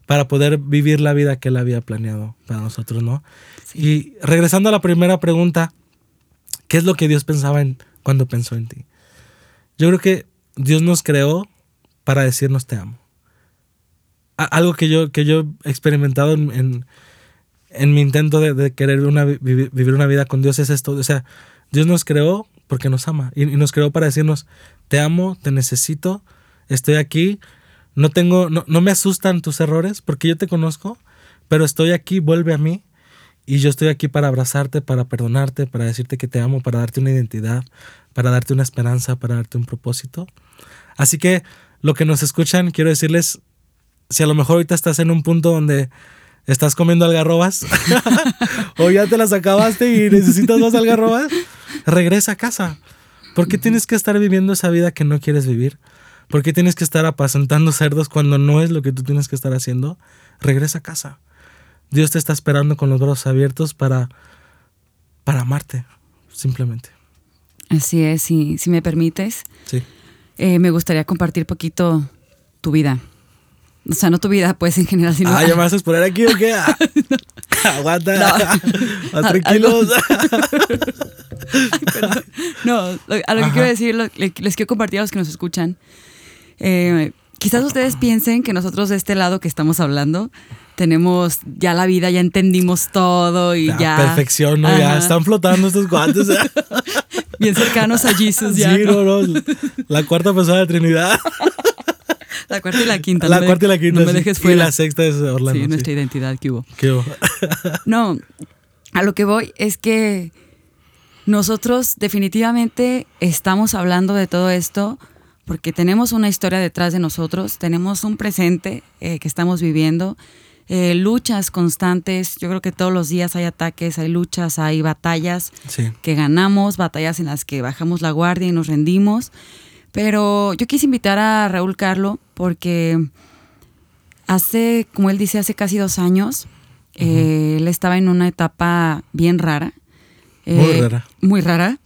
para poder vivir la vida que Él había planeado para nosotros, ¿no? Y regresando a la primera pregunta, ¿qué es lo que Dios pensaba en cuando pensó en ti? Yo creo que Dios nos creó para decirnos te amo. algo que yo, que yo he experimentado en, en, mi intento de, querer una, vivir una vida con Dios es esto. O sea, Dios nos creó porque nos ama y, nos creó para decirnos te amo, te necesito, estoy aquí no tengo, no, me asustan tus errores porque yo te conozco, pero estoy aquí, vuelve a mí. Y yo estoy aquí para abrazarte, para perdonarte, para decirte que te amo, para darte una identidad, para darte una esperanza, para darte un propósito. Así que lo que nos escuchan, quiero decirles, si a lo mejor ahorita estás en un punto donde estás comiendo algarrobas [laughs] o ya te las acabaste y necesitas más algarrobas, regresa a casa. ¿Por qué tienes que estar viviendo esa vida que no quieres vivir? ¿Por qué tienes que estar apacentando cerdos cuando no es lo que tú tienes que estar haciendo? Regresa a casa. Dios te está esperando con los brazos abiertos para, para amarte, simplemente. Así es, y si me permites, sí. Eh, me gustaría compartir poquito tu vida. O sea, no tu vida, pues en general, sino. Ah, ¿ya [laughs] me vas a exponer aquí o qué? [laughs] Aguanta. [laughs] tranquilos. no, a lo que quiero decir, les quiero compartir a los que nos escuchan eh, quizás ustedes piensen que nosotros de este lado que estamos hablando tenemos ya la vida, ya entendimos todo y ya. Perfección, ¿no? Ya están flotando estos guantes. Bien cercanos a Jesus ya. Sí, no, no. La cuarta persona de Trinidad. La cuarta y la quinta. La cuarta y la quinta. No me dejes fuera. Y la sexta es Orlando. Sí, nuestra identidad que hubo. ¿Qué hubo? [laughs] no, a lo que voy es que nosotros definitivamente estamos hablando de todo esto porque tenemos una historia detrás de nosotros, tenemos un presente eh, que estamos viviendo, eh, luchas constantes, yo creo que todos los días hay ataques, hay luchas, hay batallas que ganamos, batallas en las que bajamos la guardia y nos rendimos, pero yo quise invitar a Raúl Carlo porque hace, como él dice, hace casi dos años, eh, él estaba en una etapa bien rara. muy rara. Muy rara.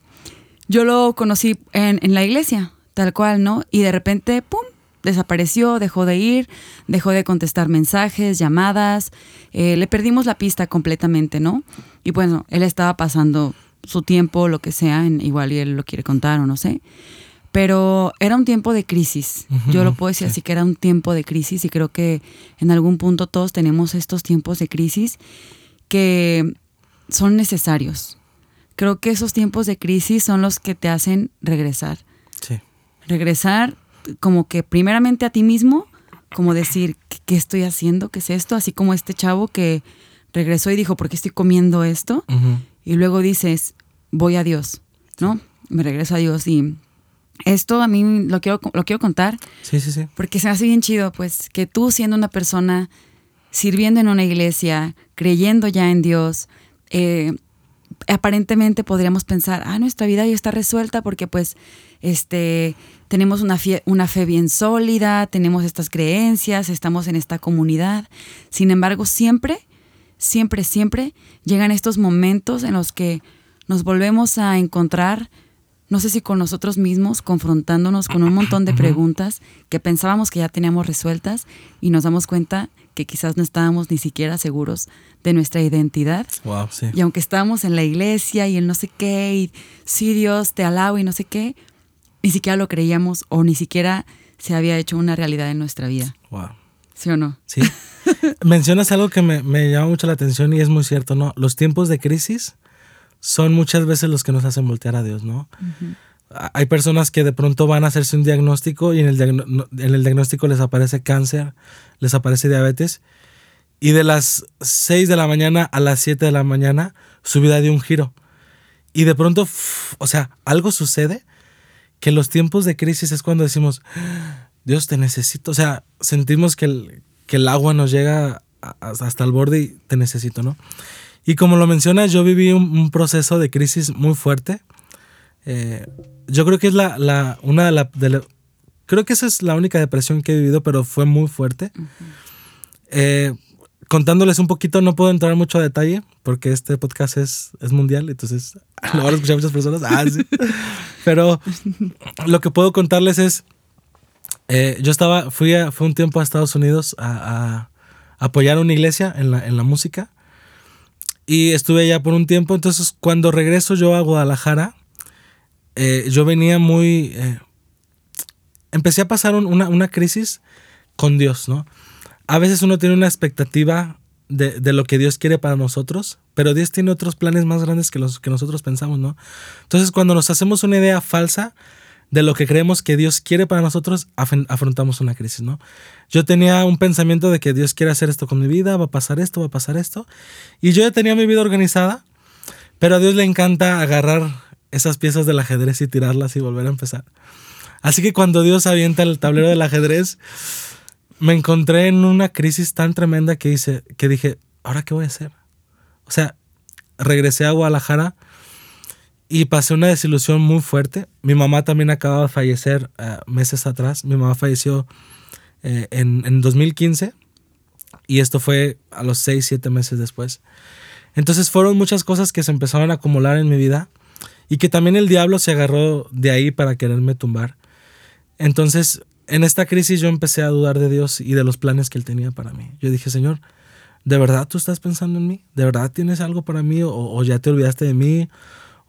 Yo lo conocí en, en la iglesia, tal cual, ¿no? Y de repente, ¡pum! Desapareció, dejó de ir, dejó de contestar mensajes, llamadas, eh, le perdimos la pista completamente, ¿no? Y bueno, él estaba pasando su tiempo, lo que sea, en, igual y él lo quiere contar o no sé. Pero era un tiempo de crisis. Yo lo puedo decir así que era un tiempo de crisis y creo que en algún punto todos tenemos estos tiempos de crisis que son necesarios. Creo que esos tiempos de crisis son los que te hacen regresar. Sí regresar como que primeramente a ti mismo, como decir, ¿qué, estoy haciendo? ¿Qué es esto? Así como este chavo que regresó y dijo, ¿por qué estoy comiendo esto? Y luego dices, voy a Dios, ¿no? Me regreso a Dios y esto a mí lo quiero, lo quiero contar. Sí, sí, sí. Porque se me hace bien chido, pues, que tú siendo una persona sirviendo en una iglesia, creyendo ya en Dios, eh, aparentemente podríamos pensar, ah, nuestra vida ya está resuelta porque pues este, tenemos una, una fe bien sólida, tenemos estas creencias, estamos en esta comunidad. Sin embargo, siempre, siempre, siempre llegan estos momentos en los que nos volvemos a encontrar, no sé si con nosotros mismos, confrontándonos con un montón de preguntas que pensábamos que ya teníamos resueltas y nos damos cuenta que quizás no estábamos ni siquiera seguros de nuestra identidad. Y aunque estábamos en la iglesia y el no sé qué, y sí Dios te alabo y no sé qué, ni siquiera lo creíamos o ni siquiera se había hecho una realidad en nuestra vida. Wow. ¿Sí o no? Sí. [laughs] Mencionas algo que me, llama mucho la atención y es muy cierto, ¿no? Los tiempos de crisis son muchas veces los que nos hacen voltear a Dios, ¿no? Hay personas que de pronto van a hacerse un diagnóstico y en el, en el diagnóstico les aparece cáncer, les aparece diabetes y de las 6 de la mañana a las 7 de la mañana su vida dio un giro. y de pronto, o sea, algo sucede que en los tiempos de crisis es cuando decimos, Dios te necesito. O sea, sentimos que el, que el agua nos llega hasta el borde y te necesito, ¿no? Y como lo mencionas, yo viví un, proceso de crisis muy fuerte. Eh, yo creo que es la, la una de las... creo que esa es la única depresión que he vivido, pero fue muy fuerte. Eh, contándoles un poquito, no puedo entrar mucho a detalle porque este podcast es, es mundial, entonces [laughs] lo van a escuchar muchas personas. Ah, sí. [laughs] Pero lo que puedo contarles es, eh, yo estaba, fui, a, fui un tiempo a Estados Unidos a, apoyar a una iglesia en la, en la música y estuve allá por un tiempo, entonces cuando regreso yo a Guadalajara, eh, yo venía muy... Eh, empecé a pasar una, una crisis con Dios, ¿no? a veces uno tiene una expectativa de, lo que Dios quiere para nosotros, pero Dios tiene otros planes más grandes que los que nosotros pensamos, ¿no? Entonces, cuando nos hacemos una idea falsa de lo que creemos que Dios quiere para nosotros, afrontamos una crisis, ¿no? Yo tenía un pensamiento de que Dios quiere hacer esto con mi vida, va a pasar esto, va a pasar esto, y yo ya tenía mi vida organizada, pero a Dios le encanta agarrar esas piezas del ajedrez y tirarlas y volver a empezar. Así que cuando Dios avienta el tablero del ajedrez, me encontré en una crisis tan tremenda que, hice, que dije, ¿ahora qué voy a hacer? O sea, regresé a Guadalajara y pasé una desilusión muy fuerte. Mi mamá también acaba de fallecer eh, meses atrás. Mi mamá falleció eh, en, en 2015 y esto fue a los 6, 7 meses después. Entonces fueron muchas cosas que se empezaron a acumular en mi vida y que también el diablo se agarró de ahí para quererme tumbar. Entonces en esta crisis yo empecé a dudar de Dios y de los planes que Él tenía para mí. Yo dije, Señor, ¿de verdad tú estás pensando en mí? ¿De verdad tienes algo para mí? ¿O, ya te olvidaste de mí?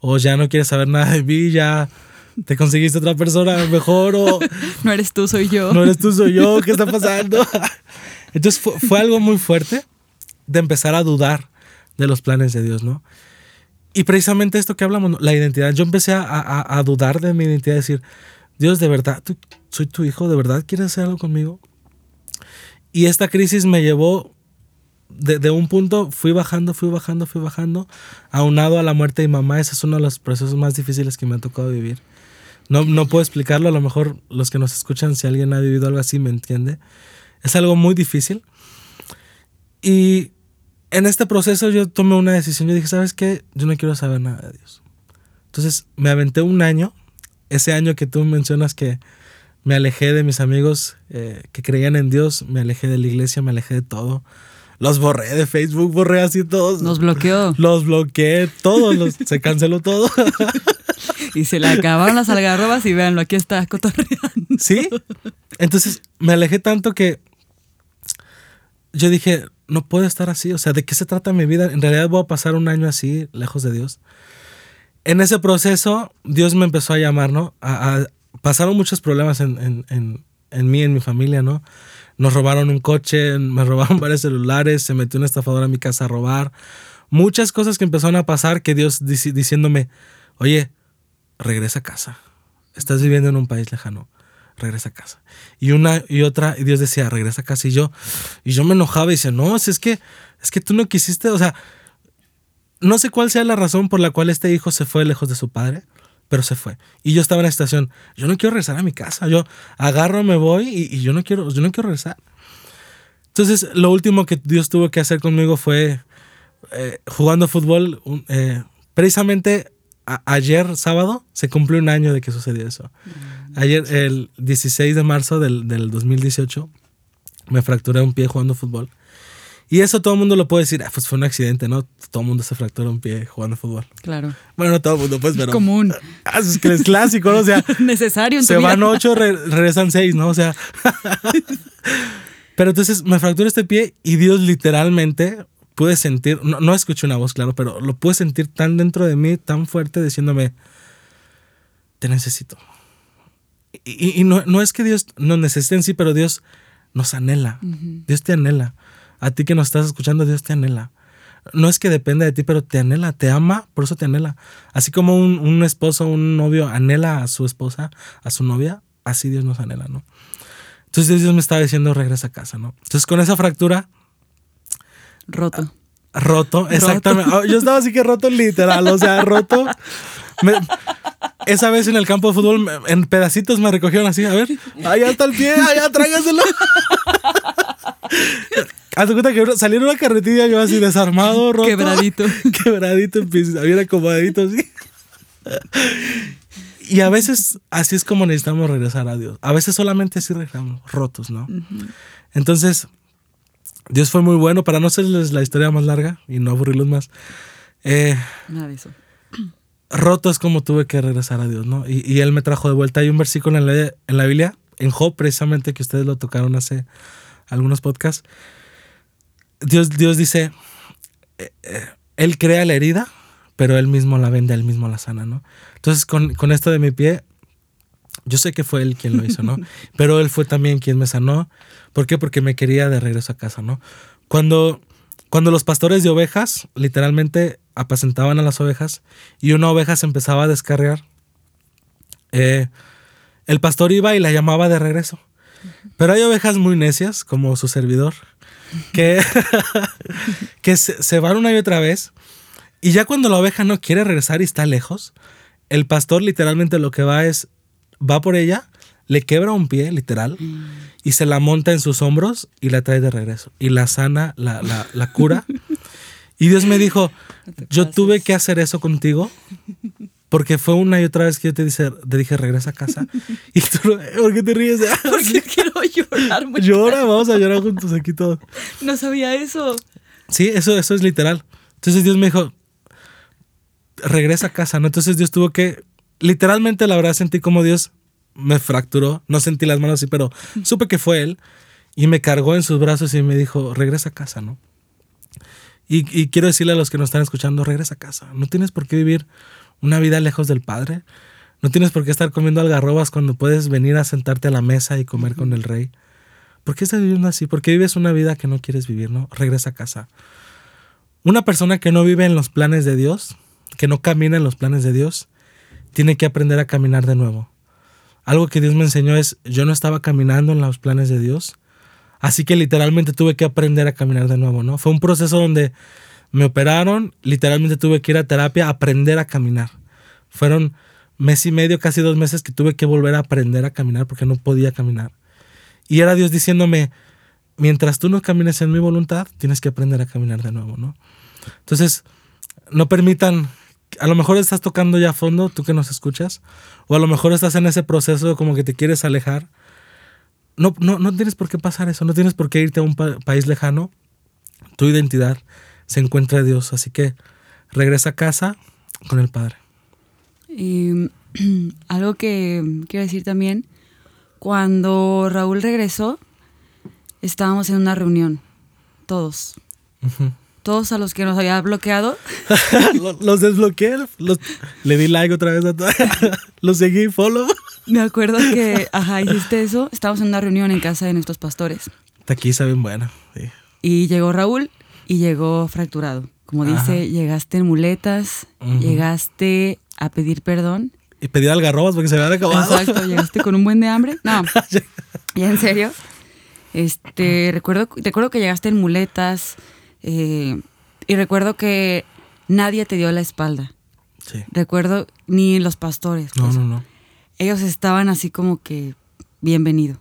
¿O ya no quieres saber nada de mí? ¿Ya te conseguiste otra persona mejor? O, [laughs] no eres tú, soy yo. No eres tú, soy yo. ¿Qué está pasando? [laughs] Entonces fue, algo muy fuerte de empezar a dudar de los planes de Dios, ¿no? Y precisamente esto que hablamos, la identidad, yo empecé a, a dudar de mi identidad, decir, Dios, de verdad, ¿tú, soy tu hijo, ¿de verdad quieres hacer algo conmigo? Y esta crisis me llevó, de, un punto fui bajando, fui bajando, fui bajando, aunado a la muerte de mi mamá. Ese es uno de los procesos más difíciles que me ha tocado vivir. No, no puedo explicarlo, a lo mejor los que nos escuchan, si alguien ha vivido algo así, me entiende. Es algo muy difícil. Y en este proceso yo tomé una decisión. Yo dije, ¿sabes qué? Yo no quiero saber nada de Dios. Entonces me aventé un año ese año que tú mencionas que me alejé de mis amigos eh, que creían en Dios, me alejé de la iglesia, me alejé de todo. Los borré de Facebook, borré así todos. Los bloqueó. Los bloqueé, todos, los, se canceló todo. [laughs] y se le acabaron las algarrobas y véanlo, aquí está cotorreando. Sí. Entonces me alejé tanto que yo dije, no puedo estar así. O sea, ¿de qué se trata mi vida? En realidad voy a pasar un año así, lejos de Dios en ese proceso, Dios me empezó a llamar, ¿no? A, pasaron muchos problemas en, en, en, en, mí, en mi familia, ¿no? Nos robaron un coche, me robaron [laughs] varios celulares, se metió un estafador a mi casa a robar. Muchas cosas que empezaron a pasar que Dios diciéndome, oye, regresa a casa. Estás viviendo en un país lejano. Regresa a casa. Y una y otra, y Dios decía, regresa a casa. Y yo, y yo me enojaba y decía, no, es que, es que tú no quisiste, o sea, no sé cuál sea la razón por la cual este hijo se fue lejos de su padre, pero se fue. Y yo estaba en la estación, yo no quiero regresar a mi casa, yo agarro, me voy y, yo, no quiero, yo no quiero regresar. Entonces, lo último que Dios tuvo que hacer conmigo fue eh, jugando fútbol. Eh, precisamente ayer, sábado, se cumplió un año de que sucedió eso. Mm. Ayer, el 16 de marzo del, del 2018, me fracturé un pie jugando fútbol. Y eso todo el mundo lo puede decir, ah, pues fue un accidente, ¿no? Todo el mundo se fractura un pie jugando fútbol. Claro. Bueno, no todo el mundo, pues, pero. Es común. Ah, es que es clásico, ¿no? O sea. [laughs] Necesario en Se van ocho, regresan seis, ¿no? O sea. [laughs] pero entonces me fracturé este pie y Dios literalmente pude sentir, no, no escuché una voz, claro, pero lo pude sentir tan dentro de mí, tan fuerte, diciéndome, te necesito. Y, y no, no, es que Dios nos necesite en sí, pero Dios nos anhela. Dios te anhela. A ti que nos estás escuchando, Dios te anhela. No es que dependa de ti, pero te anhela, te ama, por eso te anhela. Así como un, un esposo, un novio anhela a su esposa, a su novia, así Dios nos anhela, ¿no? Entonces Dios me estaba diciendo, regresa a casa, ¿no? Entonces con esa fractura... Roto. Roto, exactamente. Oh, yo estaba así que roto literal, o sea, roto. Me- esa vez en el campo de fútbol, en pedacitos me recogieron así, a ver, allá está el pie, allá tráigaselo. [laughs] Haz de cuenta que salí en una carretilla yo así desarmado, roto. Quebradito. [laughs] Quebradito bien acomodadito así. Y a veces así es como necesitamos regresar a Dios. A veces solamente así regresamos, rotos, ¿no? Entonces, Dios fue muy bueno. Para no hacerles la historia más larga y no aburrirlos más, eh, Nada de eso. roto es como tuve que regresar a Dios, ¿no? Y, y Él me trajo de vuelta. Hay un versículo en la, en la Biblia, en Job, precisamente, que ustedes lo tocaron hace algunos podcasts. Dios, Dios dice, eh, eh, Él crea la herida, pero Él mismo la vende, Él mismo la sana, ¿no? Entonces, con, con esto de mi pie, yo sé que fue Él quien lo hizo, ¿no? [laughs] Pero Él fue también quien me sanó. ¿Por qué? Porque me quería de regreso a casa, ¿no? Cuando, cuando los pastores de ovejas literalmente apacentaban a las ovejas y una oveja se empezaba a descarriar, eh, el pastor iba y la llamaba de regreso. Pero hay ovejas muy necias, como su servidor, que, [laughs] que se, se van una y otra vez. Y ya cuando la oveja no quiere regresar y está lejos, el pastor literalmente lo que va es, va por ella, le quebra un pie, literal, y se la monta en sus hombros y la trae de regreso. Y la sana, la, la, la cura. [laughs] Y Dios me dijo, yo tuve que hacer eso contigo porque fue una y otra vez que yo te, dice, te dije, regresa a casa. [laughs] Y tú, ¿por qué te ríes? [laughs] Porque [laughs] quiero llorar mucho. Llora, vamos a llorar juntos aquí todos. No sabía eso. Sí, eso, eso es literal. Entonces Dios me dijo, regresa a casa, ¿no? Entonces Dios tuvo que, literalmente la verdad sentí como Dios me fracturó, no sentí las manos así, pero supe que fue Él y me cargó en sus brazos y me dijo, regresa a casa, ¿no? Y, y quiero decirle a los que nos están escuchando, regresa a casa. No tienes por qué vivir una vida lejos del Padre. No tienes por qué estar comiendo algarrobas cuando puedes venir a sentarte a la mesa y comer con el rey. ¿Por qué estás viviendo así? ¿Por qué vives una vida que no quieres vivir, no? Regresa a casa. Una persona que no vive en los planes de Dios, que no camina en los planes de Dios, tiene que aprender a caminar de nuevo. Algo que Dios me enseñó es, yo no estaba caminando en los planes de Dios, así que literalmente tuve que aprender a caminar de nuevo, ¿no? Fue un proceso donde me operaron, literalmente tuve que ir a terapia, aprender a caminar. Fueron mes y medio, casi dos meses que tuve que volver a aprender a caminar porque no podía caminar. Y era Dios diciéndome, mientras tú no camines en mi voluntad, tienes que aprender a caminar de nuevo, ¿no? Entonces, no permitan, a lo mejor estás tocando ya a fondo, tú que nos escuchas, o a lo mejor estás en ese proceso como que te quieres alejar. No, no, no tienes por qué pasar eso, no tienes por qué irte a un pa- país lejano. Tu identidad se encuentra en Dios, así que regresa a casa con el Padre. Y [clears throat] algo que quiero decir también, cuando Raúl regresó, estábamos en una reunión, todos. Todos a los que nos había bloqueado. [laughs] Lo- los desbloqueé, los- le di like otra vez a todos, [laughs] los seguí, follow. Me acuerdo que, ajá, hiciste eso. Estábamos en una reunión en casa de nuestros pastores. Taquiza bien buena. sí. Y llegó Raúl y llegó fracturado. Como dice, llegaste en muletas, llegaste a pedir perdón. Y pedí algarrobas porque se me habían acabado. Exacto, llegaste con un buen de hambre. No, [laughs] ya en serio. Este, recuerdo, recuerdo que llegaste en muletas eh, y recuerdo que nadie te dio la espalda. Sí. Recuerdo ni los pastores. No, pues. no, no. Ellos estaban así como que bienvenido.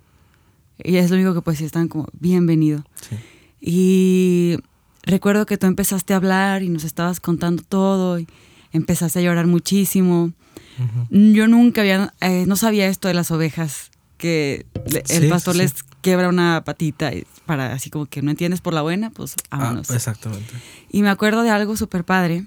Y es lo único que pues sí, estaban como bienvenido. Sí. Y recuerdo que tú empezaste a hablar y nos estabas contando todo y empezaste a llorar muchísimo. Yo nunca había, eh, no sabía esto de las ovejas, que le- el pastor sí, les quiebra una patita para así como que no entiendes por la buena, pues Ah, vámonos. exactamente. Y me acuerdo de algo súper padre,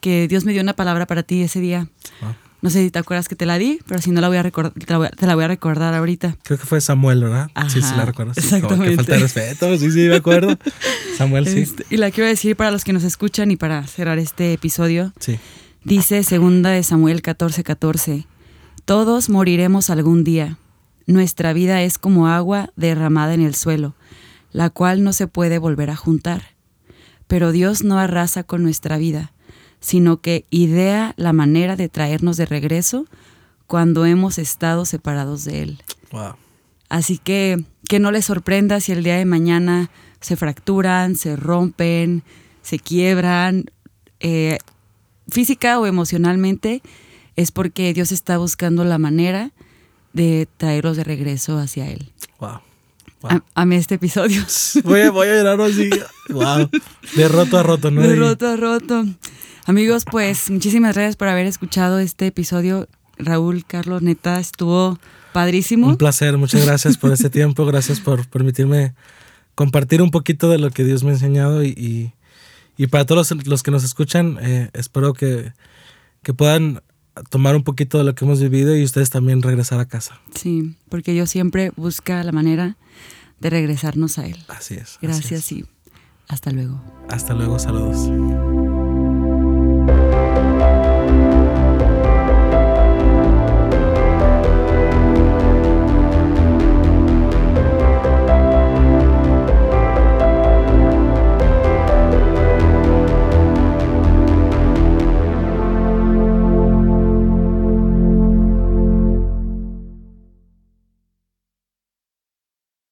que Dios me dio una palabra para ti ese día. Ah. No sé si te acuerdas que te la di, pero si no la voy a recordar, te la voy a, te la voy a recordar ahorita. Creo que fue Samuel, ¿verdad? sí, sí, la recuerdo. Sí, como que exactamente. falta de respeto. Sí, sí, me acuerdo. [laughs] Samuel, sí. Este, y la quiero decir para los que nos escuchan y para cerrar este episodio. Sí. Dice segunda de Samuel 14:14, 14, todos moriremos algún día. Nuestra vida es como agua derramada en el suelo, la cual no se puede volver a juntar. Pero Dios no arrasa con nuestra vida, sino que idea la manera de traernos de regreso cuando hemos estado separados de Él. Wow. Así que que no les sorprenda si el día de mañana se fracturan, se rompen, se quiebran eh, física o emocionalmente, es porque Dios está buscando la manera de traerlos de regreso hacia Él. Wow. A- Amé este episodio. Voy, a- voy a llorar así. [laughs] Wow. De roto a roto, ¿no? De roto a roto. Amigos, pues muchísimas gracias por haber escuchado este episodio. Raúl, Carlos, neta, estuvo padrísimo. Un placer, muchas gracias por este tiempo, gracias por permitirme compartir un poquito de lo que Dios me ha enseñado y, y, y para todos los, los que nos escuchan, eh, espero que, que puedan tomar un poquito de lo que hemos vivido y ustedes también regresar a casa. Sí, porque Dios siempre busca la manera de regresarnos a Él. Así es. así Gracias es. y hasta luego. Hasta luego, saludos.